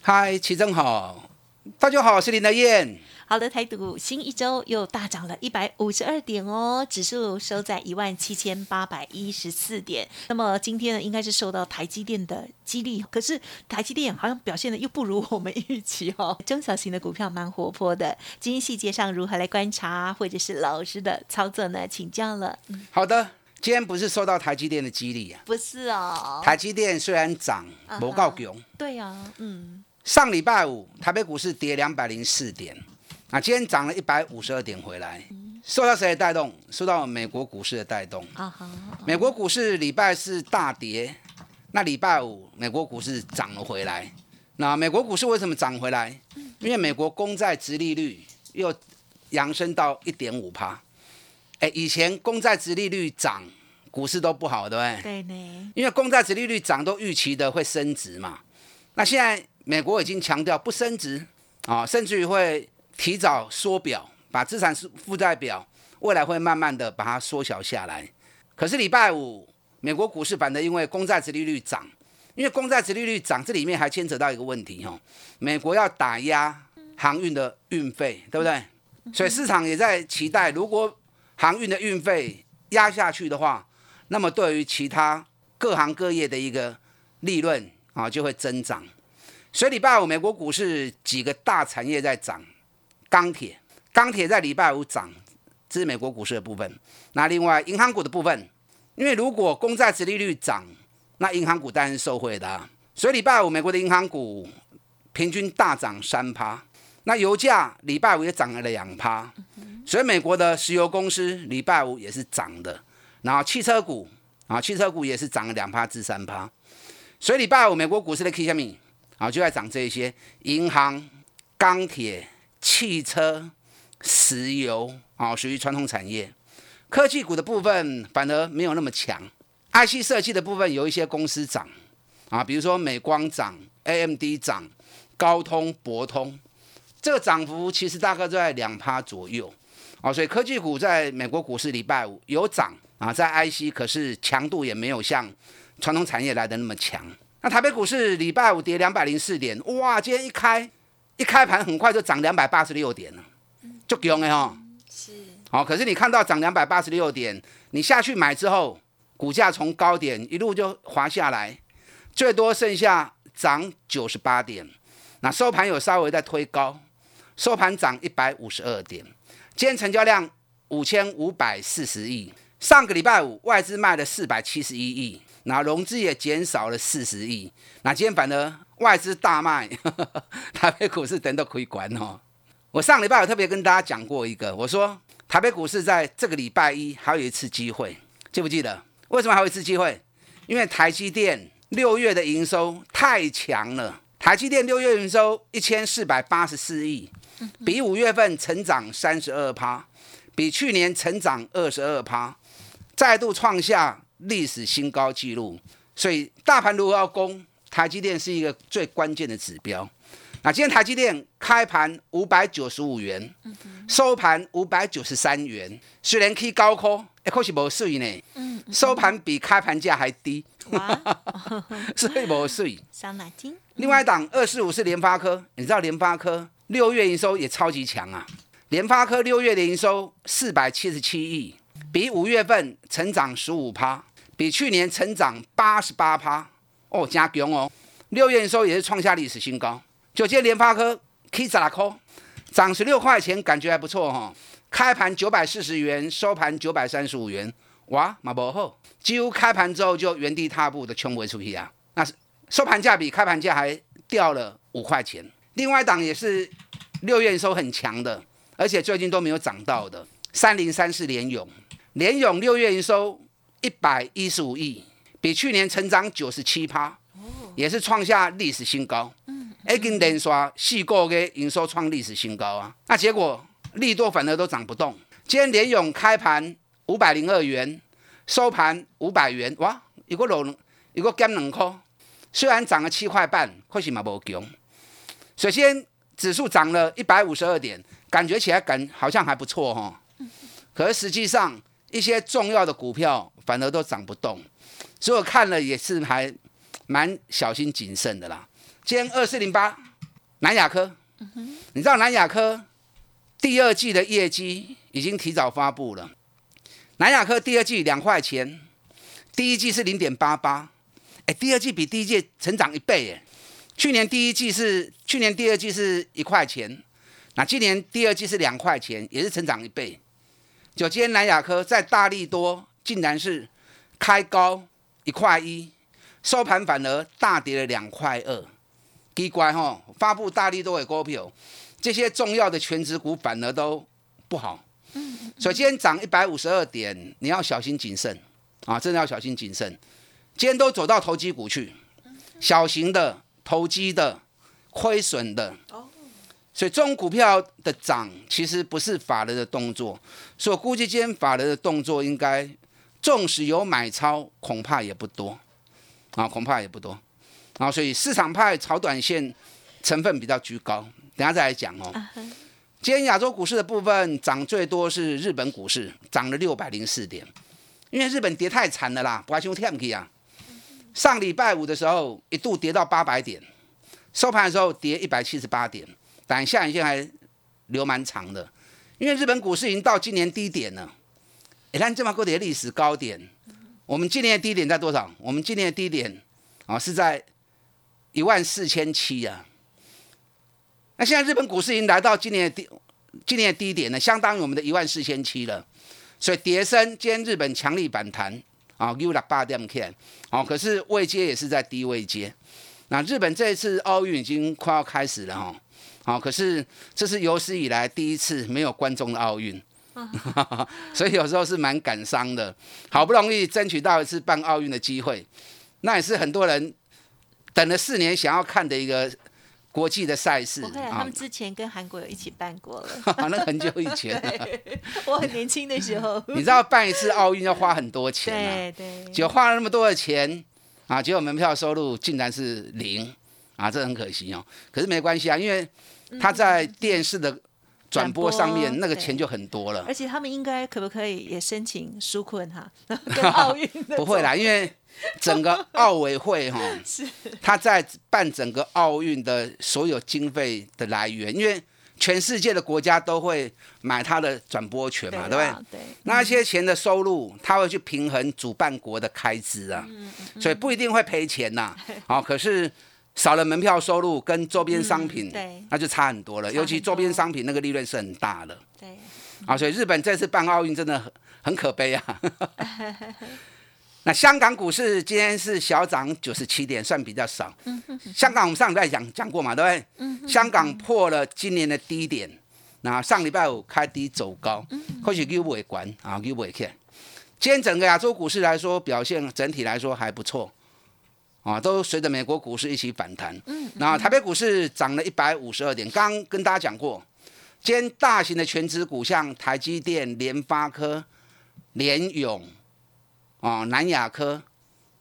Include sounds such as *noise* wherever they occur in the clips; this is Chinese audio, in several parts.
嗨，齐正好，大家好，我是林德燕。好的，台股新一周又大涨了一百五十二点哦，指数收在一万七千八百一十四点。那么今天呢，应该是受到台积电的激励，可是台积电好像表现的又不如我们预期哦。*laughs* 中小型的股票蛮活泼的，今天细节上如何来观察，或者是老师的操作呢？请教了。好的，今天不是受到台积电的激励啊？不是哦。台积电虽然涨，不够强。对啊，嗯。上礼拜五台北股市跌两百零四点。啊，今天涨了一百五十二点回来，受到谁的带动？受到美国股市的带动。美国股市礼拜四大跌，那礼拜五美国股市涨了回来。那美国股市为什么涨回来？因为美国公债殖利率又扬升到一点五趴。哎，以前公债殖利率涨，股市都不好，对不对？对呢。因为公债殖利率涨都预期的会升值嘛。那现在美国已经强调不升值啊，甚至于会。提早缩表，把资产负债表未来会慢慢的把它缩小下来。可是礼拜五美国股市反的，因为公债殖利率涨，因为公债殖利率涨，这里面还牵扯到一个问题哦，美国要打压航运的运费，对不对？所以市场也在期待，如果航运的运费压下去的话，那么对于其他各行各业的一个利润啊就会增长。所以礼拜五美国股市几个大产业在涨。钢铁，钢铁在礼拜五涨，这是美国股市的部分。那另外银行股的部分，因为如果公债殖利率涨，那银行股当然是受惠的。所以礼拜五美国的银行股平均大涨三趴。那油价礼拜五也涨了两趴。所以美国的石油公司礼拜五也是涨的。然后汽车股啊，汽车股也是涨了两趴至三趴。所以礼拜五美国股市的 K 线米啊就在涨这些银行、钢铁。汽车、石油啊，属于传统产业。科技股的部分反而没有那么强。IC 设计的部分有一些公司涨啊，比如说美光涨、AMD 涨、高通、博通，这个涨幅其实大概在两趴左右啊。所以科技股在美国股市礼拜五有涨啊，在 IC 可是强度也没有像传统产业来的那么强。那台北股市礼拜五跌两百零四点，哇，今天一开。一开盘很快就涨两百八十六点了，就强的哈。是。好，可是你看到涨两百八十六点，你下去买之后，股价从高点一路就滑下来，最多剩下涨九十八点。那收盘有稍微在推高，收盘涨一百五十二点。今天成交量五千五百四十亿。上个礼拜五外资卖了四百七十一亿，那融资也减少了四十亿。那今天反而。外资大卖，*laughs* 台北股市等都可以管哦。我上礼拜有特别跟大家讲过一个，我说台北股市在这个礼拜一还有一次机会，记不记得？为什么还有一次机会？因为台积电六月的营收太强了，台积电六月营收一千四百八十四亿，比五月份成长三十二趴，比去年成长二十二趴，再度创下历史新高纪录。所以大盘如果要攻？台积电是一个最关键的指标。那今天台积电开盘五百九十五元，收盘五百九十三元，虽然去高科，一可是无水呢。收盘比开盘价还低，*laughs* 所以无水。伤脑筋。另外一档二四五是联发科，你知道联发科六月营收也超级强啊。联发科六月的营收四百七十七亿，比五月份成长十五趴，比去年成长八十八趴。哦，加强哦！六月营收也是创下历史新高。就今天联发科 K 十拉科涨十六块钱，感觉还不错哈。开盘九百四十元，收盘九百三十五元，哇，马不好，几乎开盘之后就原地踏步的冲回出去啊。那是收盘价比开盘价还掉了五块钱。另外一档也是六月收很强的，而且最近都没有涨到的三零三四联勇，联勇六月营收一百一十五亿。比去年成长九十七趴，也是创下历史新高。嗯，已经连刷四个月营收创历史新高啊！那结果利多反而都涨不动。今天联勇开盘五百零二元，收盘五百元，哇，一个落一个减两块。虽然涨了七块半，可是嘛无强。首先指数涨了一百五十二点，感觉起来感好像还不错哈。可是实际上一些重要的股票反而都涨不动，所以我看了也是还蛮小心谨慎的啦。今天二四零八南亚科，你知道南亚科第二季的业绩已经提早发布了。南亚科第二季两块钱，第一季是零点八八。哎，第二季比第一季成长一倍耶！去年第一季是去年第二季是一块钱，那今年第二季是两块钱，也是成长一倍。就今天南亚科在大力多竟然是开高一块一，收盘反而大跌了两块二，奇怪哈！发布大力多的股票，这些重要的全职股反而都不好。嗯，所以今天涨一百五十二点，你要小心谨慎啊！真的要小心谨慎。今天都走到投机股去，小型的投机的亏损的，所以这种股票的涨其实不是法人的动作，所以我估计今天法人的动作应该，纵使有买超，恐怕也不多，啊，恐怕也不多，啊，所以市场派炒短线成分比较居高，等下再来讲哦。今天亚洲股市的部分涨最多是日本股市，涨了六百零四点，因为日本跌太惨了啦，不爱兄天气啊。上礼拜五的时候，一度跌到八百点，收盘的时候跌一百七十八点，但下影线还留蛮长的。因为日本股市已经到今年低点了，你看这么高的历史高点，我们今年的低点在多少？我们今年的低点啊是在一万四千七啊。那现在日本股市已经来到今年的低，今年的低点呢，相当于我们的一万四千七了。所以跌升，今天日本强力反弹。啊，U 六八点 K，好，可是位阶也是在低位阶。那日本这一次奥运已经快要开始了哈，好，可是这是有史以来第一次没有观众的奥运，*laughs* 所以有时候是蛮感伤的。好不容易争取到一次办奥运的机会，那也是很多人等了四年想要看的一个。国际的赛事，他们之前跟韩国有一起办过了，*laughs* 那很久以前，我很年轻的时候。*laughs* 你知道办一次奥运要花很多钱啊，对对，就花了那么多的钱啊，结果门票收入竟然是零啊，这很可惜哦。可是没关系啊，因为他在电视的。转播上面那个钱就很多了，而且他们应该可不可以也申请纾困哈？*laughs* 跟奥运 *laughs* 不会啦，因为整个奥委会哈，*laughs* 是他在办整个奥运的所有经费的来源，因为全世界的国家都会买他的转播权嘛，对不对？对，那些钱的收入他会去平衡主办国的开支啊，所以不一定会赔钱呐。好，可是。少了门票收入跟周边商品，对，那就差很多了。尤其周边商品那个利润是很大的。对，啊，所以日本这次办奥运真的很很可悲啊。*laughs* 那香港股市今天是小涨九十七点，算比较少。香港我们上礼拜讲讲过嘛，对不对？嗯。香港破了今年的低点，那上礼拜五开低走高，或许又不会管啊，又不会看。今天整个亚洲股市来说，表现整体来说还不错。啊，都随着美国股市一起反弹。嗯，那台北股市涨了一百五十二点。刚刚跟大家讲过，今天大型的全指股，像台积电、联发科、联永、啊南亚科，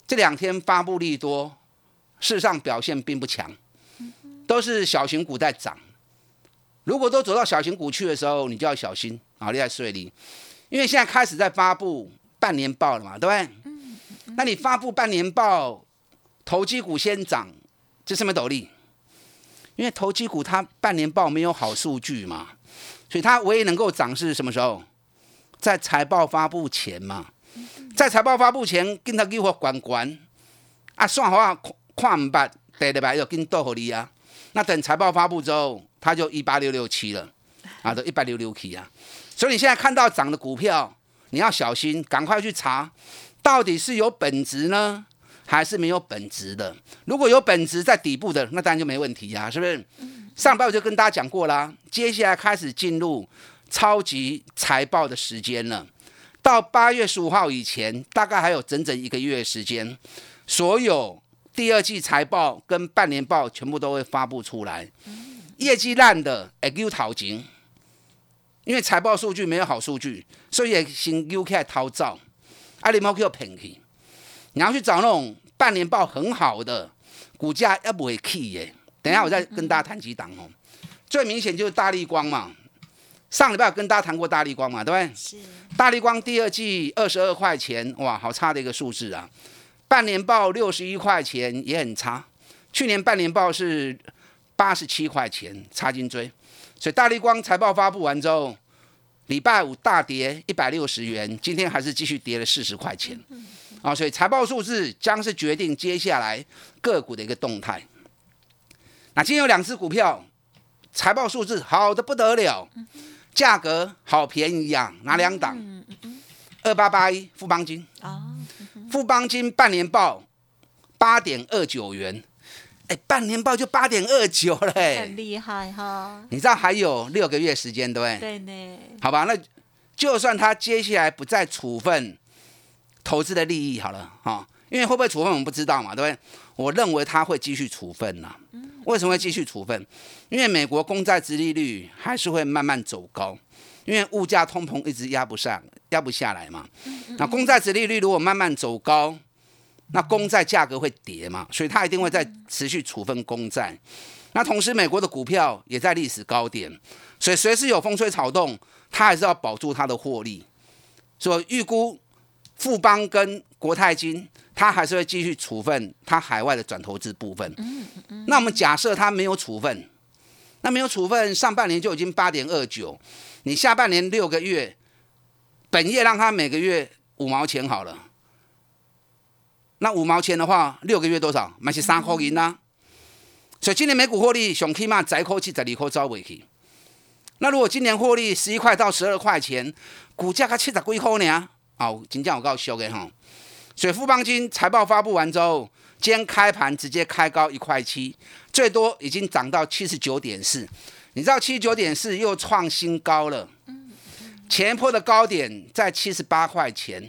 这两天发布利多，事实上表现并不强，都是小型股在涨。如果都走到小型股去的时候，你就要小心啊，厉害税利，因为现在开始在发布半年报了嘛，对不对？嗯，那你发布半年报。投机股先涨，这什么斗笠？因为投机股它半年报没有好数据嘛，所以它唯一能够涨是什么时候？在财报发布前嘛，在财报发布前跟他给我管管啊，算好啊，看唔捌，对对吧？要跟斗合你啊。那等财报发布之后，它就一八六六七了啊，都一八六六七啊。所以你现在看到涨的股票，你要小心，赶快去查，到底是有本质呢？还是没有本质的。如果有本质在底部的，那当然就没问题呀，是不是？上半我就跟大家讲过啦，接下来开始进入超级财报的时间了。到八月十五号以前，大概还有整整一个月时间，所有第二季财报跟半年报全部都会发布出来。业绩烂的，哎，又讨钱，因为财报数据没有好数据，所以也先又开始逃造。阿里猫叫骗去，你要去找那种半年报很好的，股价要不会起耶。等一下我再跟大家谈几档哦。最明显就是大力光嘛，上礼拜有跟大家谈过大力光嘛，对不对？是大力光第二季二十二块钱，哇，好差的一个数字啊！半年报六十一块钱也很差，去年半年报是八十七块钱，差金追。所以大力光财报发布完之后，礼拜五大跌一百六十元，今天还是继续跌了四十块钱。啊，所以财报数字将是决定接下来个股的一个动态。那今天有两只股票，财报数字好的不得了，价格好便宜呀，哪两档？二八八一富邦金啊，富邦金半年报八点二九元，哎，半年报就八点二九了，哎很，厉害哈。你知道还有六个月时间，对不对？对呢，好吧，那就算他接下来不再处分投资的利益好了哈、因为会不会处分我们不知道嘛，对不对？我认为他会继续处分呐、为什么会继续处分？因为美国公债殖利率还是会慢慢走高，因为物价通膨一直压不上，压不下来嘛。那公债殖利率如果慢慢走高，那公债价格会跌嘛，所以它一定会在持续处分公债。那同时，美国的股票也在历史高点，所以随时有风吹草动，它还是要保住它的获利。所以预估富邦跟国泰金，它还是会继续处分它海外的转投资部分。那我们假设它没有处分，那没有处分，上半年就已经八点二九，你下半年六个月，本业让它每个月五毛钱好了。那五毛钱的话，六个月多少？买是三块银啦。所以今年每股获利上起码十块七十二块走尾去。那如果今年获利十一块到十二块钱，股价才七十几块呢，哦，真正有够俗的吼。所以富邦金财报发布完之后，今天开盘直接开高一块七，最多已经涨到七十九点四。你知道七十九点四又创新高了。前一波的高点在七十八块钱，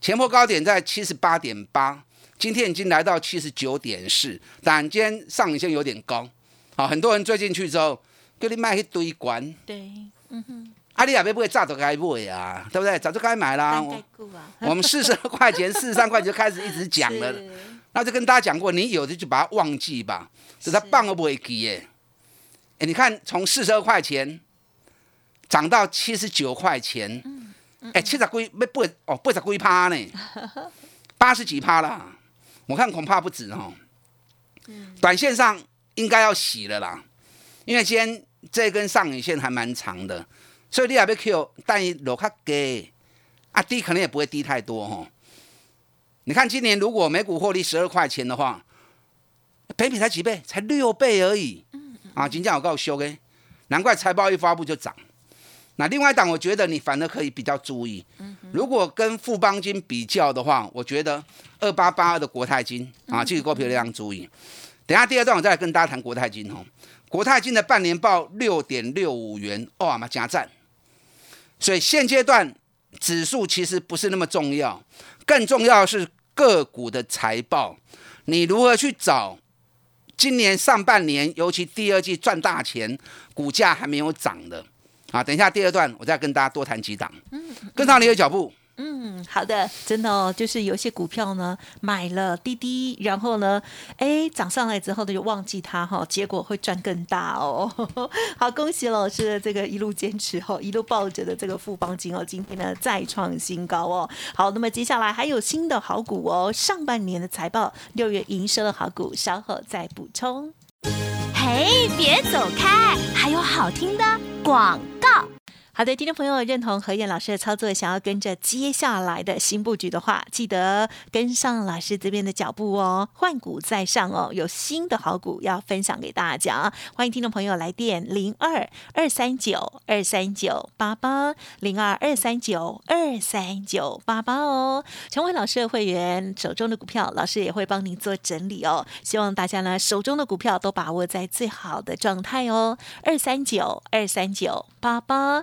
前波高点在七十八点八，今天已经来到七十九点四，但今天上影线有点高，好，很多人追进去之后，叫你卖一堆管，对，嗯哼啊，你也别不会炸都该买啊，对不对？早就该买啦。我们四十二块钱、四十三块钱就开始一直讲了，*laughs* 那就跟大家讲过，你有的就把它忘记吧，是。它棒都不会给耶。哎，你看从四十二块钱涨到七十九块钱，哎，七十几没不哦八十几趴呢，*laughs* 八十几趴啦，我看恐怕不止哦。短线上应该要洗了啦，因为今天这根上影线还蛮长的，所以你也要 Q，但你落较低，啊低可能也不会低太多哦。你看今年如果每股获利十二块钱的话，赔比才几倍？才六倍而已。啊，金价有够凶诶，难怪财报一发布就涨。那另外一档，我觉得你反而可以比较注意。如果跟富邦金比较的话，我觉得二八八二的国泰金啊，这个股票要注意。等一下第二段我再来跟大家谈国泰金哦。国泰金的半年报六点六五元，哇嘛加赞。所以现阶段指数其实不是那么重要，更重要的是个股的财报，你如何去找今年上半年，尤其第二季赚大钱，股价还没有涨的啊？等一下第二段我再跟大家多谈几档，跟上你的脚步。嗯，好的，真的哦，就是有些股票呢买了滴滴，然后呢，哎涨上来之后呢就忘记它哈、结果会赚更大哦。*laughs* 好，恭喜老师的这个一路坚持哈、一路抱着的这个富邦金哦，今天呢再创新高哦。好，那么接下来还有新的好股哦，上半年的财报，六月营收的好股，稍后再补充。嘿，别走开，还有好听的广告。好的，听众朋友认同何燕老师的操作，想要跟着接下来的新布局的话，记得跟上老师这边的脚步哦，换股在上哦，有新的好股要分享给大家。欢迎听众朋友来电零二二三九二三九八八零二二三九二三九八八哦，成为老师的会员，手中的股票老师也会帮您做整理哦。希望大家呢手中的股票都把握在最好的状态哦，二三九二三九八八。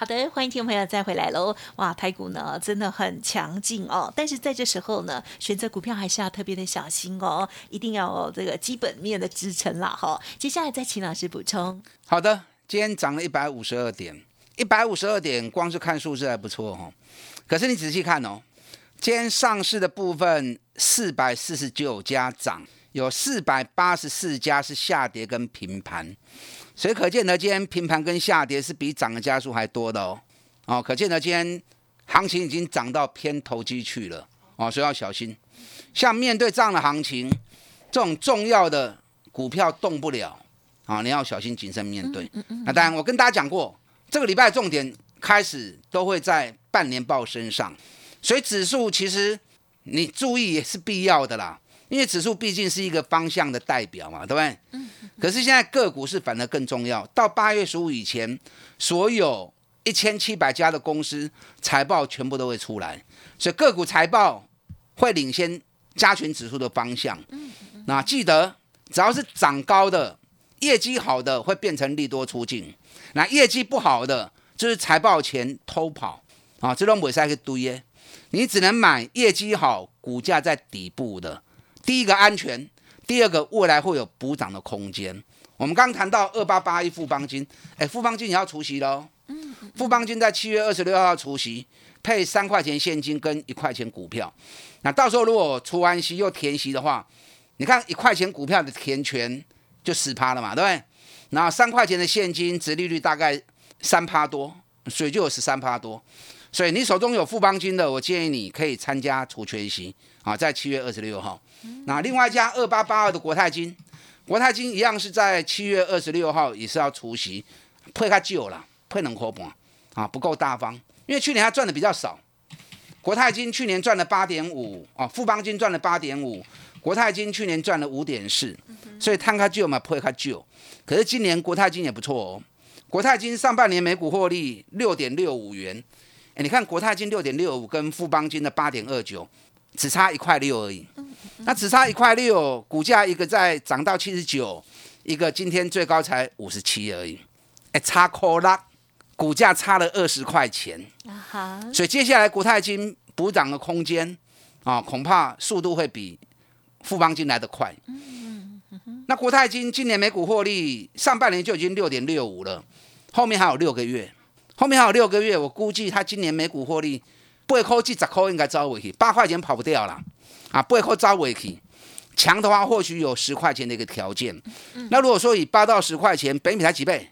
好的，欢迎听众朋友再回来喽！哇，台股呢真的很强劲哦，但是在这时候呢，选择股票还是要特别的小心哦，一定要这个基本面的支撑啦哈。接下来再请老师补充。好的，今天涨了一百五十二点，一百五十二点，光是看数字还不错哈。可是你仔细看哦，今天上市的部分四百四十九家涨，有四百八十四家是下跌跟平盘。所以可见得今天平盘跟下跌是比涨的家数还多的哦，哦，可见得今天行情已经涨到偏投机去了哦，所以要小心。像面对这样的行情，这种重要的股票动不了啊，你要小心谨慎面对。那当然，我跟大家讲过，这个礼拜重点开始都会在半年报身上，所以指数其实你注意也是必要的啦。因为指数毕竟是一个方向的代表嘛，对不对？嗯。可是现在个股是反而更重要。到八月十五以前，所有一千七百家的公司财报全部都会出来，所以个股财报会领先加权指数的方向。嗯。那记得，只要是涨高的、业绩好的，会变成利多出境；那业绩不好的，就是财报前偷跑啊，这种尾赛可以堆耶。你只能买业绩好、股价在底部的。第一个安全，第二个未来会有补涨的空间。我们刚谈到二八八一富邦金，哎，富邦金也要除息喽。嗯，富邦金在七月二十六号除息，配三块钱现金跟一块钱股票。那到时候如果除完息又填息的话，你看一块钱股票的填权就十趴了嘛，对不对？然后三块钱的现金，值利率大概三趴多，所以就有十三趴多。所以你手中有富邦金的，我建议你可以参加除权息啊，在七月二十六号。那另外一家二八八二的国泰金，国泰金一样是在七月二十六号也是要除息，配它旧了，配能活盘啊，不够大方，因为去年它赚的比较少。国泰金去年赚了八点五啊，富邦金赚了八点五，国泰金去年赚了五点四，所以摊开旧嘛，配它旧。可是今年国泰金也不错哦，国泰金上半年每股获利六点六五元。哎你看国泰金六点六五跟富邦金的八点二九，只差一块六而已。那只差一块六，股价一个在涨到七十九，一个今天最高才五十七而已。哎，差可拉，股价差了二十块钱。所以接下来国泰金补涨的空间啊，恐怕速度会比富邦金来得快。那国泰金今年每股获利上半年就已经六点六五了，后面还有六个月。后面还有六个月，我估计它今年每股获利八块至十块应该招回去，八块钱跑不掉了啊，八块招回去，强的话或许有十块钱的一个条件。那如果说以八到十块钱，北米才几倍？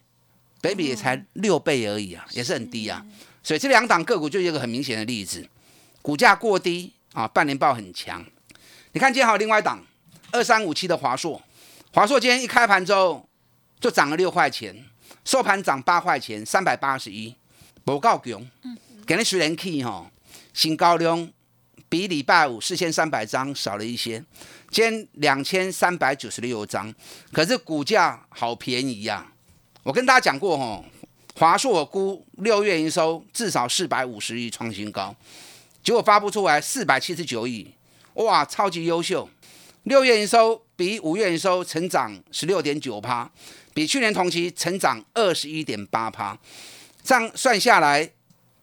北米也才六倍而已啊，也是很低啊。所以这两档个股就一个很明显的例子，股价过低啊，半年报很强。你看今天还有另外一档二三五七的华硕，华硕今天一开盘之后就涨了六块钱。收盘涨八块钱，三百八十一，不够强。给你虽然 K 哈，新高量比礼拜五四千三百张少了一些，今两千三百九十六张，可是股价好便宜呀。我跟大家讲过哈，华硕我估六月营收至少四百五十亿创新高，结果发布出来四百七十九亿，哇，超级优秀。六月营收比五月营收成长十六点九趴。比去年同期成长二十一点八趴，这样算下来，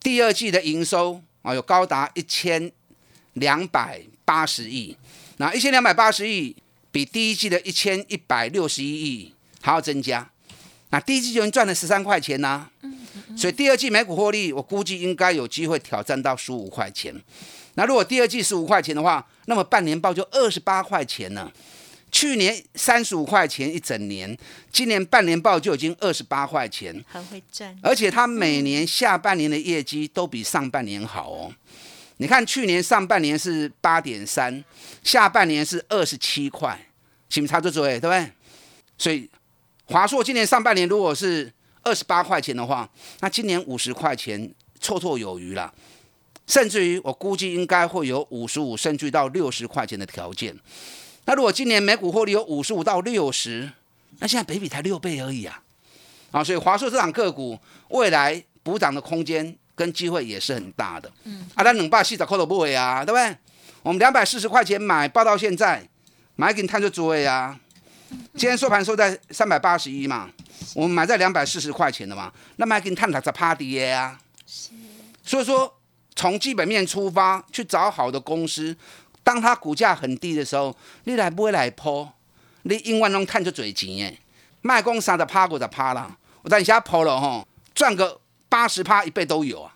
第二季的营收啊有高达一千两百八十亿，那一千两百八十亿比第一季的一千一百六十一亿还要增加，那第一季就赚了十三块钱呐，所以第二季每股获利，我估计应该有机会挑战到十五块钱。那如果第二季十五块钱的话，那么半年报就二十八块钱了。去年三十五块钱一整年，今年半年报就已经二十八块钱，很会赚，而且它每年下半年的业绩都比上半年好哦。你看去年上半年是八点三，下半年是二十七块，是不是差这多？对不对？所以华硕今年上半年如果是二十八块钱的话，那今年五十块钱绰绰有余了。甚至于我估计应该会有五十五甚至到六十块钱的条件。那如果今年每股获利有五十五到六十，那现在北比才六倍而已啊！啊，所以华硕这档个股未来补涨的空间跟机会也是很大的。嗯，啊，咱两百四十块都不会啊，对不对？我们两百四十块钱买，报到现在，买给你探就追啊。今天收盘收在三百八十一嘛，我们买在两百四十块钱的嘛，那买给你探它在趴跌啊。所以说。从基本面出发去找好的公司，当它股价很低的时候，你来不会来抛，你永远拢探出嘴钱诶。卖公司的趴过的趴啦，我等一下抛了哈，赚个八十趴一倍都有啊。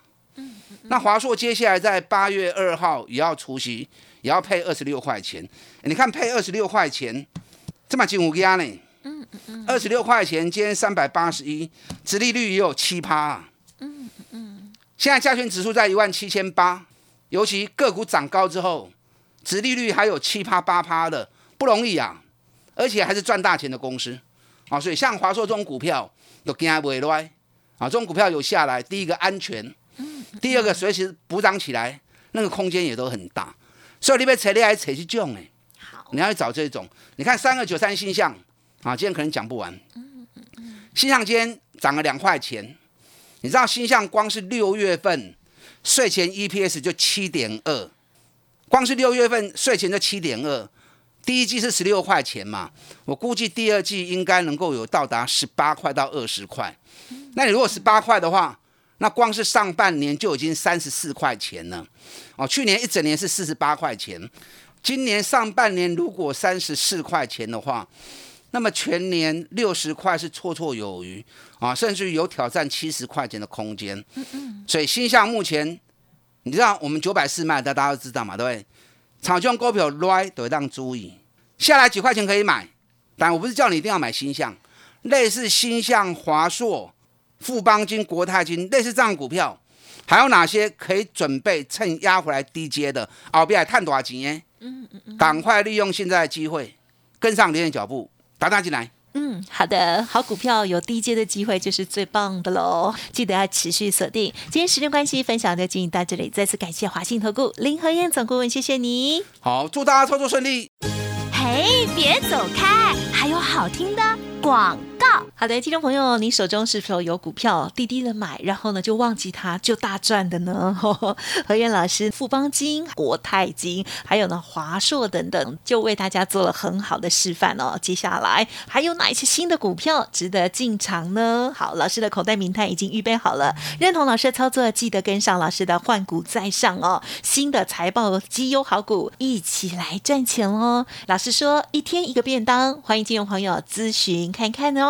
那华硕接下来在八月二号也要除息，也要配二十六块钱。你看配二十六块钱，这么近五家呢？嗯嗯嗯。二十六块钱，今天三百八十一，殖利率也有七趴。现在加权指数在一万七千八，尤其个股涨高之后，殖利率还有七趴八趴的，不容易啊！而且还是赚大钱的公司啊，所以像华硕这种股票有惊不会来啊，这种股票有下来，第一个安全，第二个随时补涨起来，那个空间也都很大。所以你被扯你还扯去种哎，好，你要去找这种。你看三二九三星象啊，今天可能讲不完。嗯嗯嗯，新象今天涨了两块钱。你知道星象光是六月份税前 EPS 就七点二，光是六月份税前就七点二，第一季是十六块钱嘛，我估计第二季应该能够有到达十八块到二十块。那你如果十八块的话，那光是上半年就已经三十四块钱了。哦，去年一整年是四十八块钱，今年上半年如果三十四块钱的话。那么全年六十块是绰绰有余啊，甚至于有挑战七十块钱的空间。所以新向目前，你知道我们九百四卖的，大家都知道嘛，对不对？炒中股票来都当注意，下来几块钱可以买，但我不是叫你一定要买新向，类似新向、华硕、富邦金、国泰金，类似这样股票，还有哪些可以准备趁压回来低阶的，后边还探多少钱？嗯嗯嗯。赶快利用现在的机会，跟上别人脚步。打打进来，嗯，好的，好股票有低阶的机会就是最棒的喽，记得要持续锁定。今天时间关系，分享就进行到这里，再次感谢华信投顾林和燕总顾问，谢谢你。好，祝大家操作顺利。嘿，别走开，还有好听的广。好的，听众朋友，你手中是否有股票低低的买，然后呢就忘记它就大赚的呢？*laughs* 何燕老师、富邦金、国泰金，还有呢华硕等等，就为大家做了很好的示范哦。接下来还有哪一些新的股票值得进场呢？好，老师的口袋名单已经预备好了，认同老师的操作，记得跟上老师的换股再上哦。新的财报绩优好股，一起来赚钱哦。老师说一天一个便当，欢迎金融朋友咨询看看哦。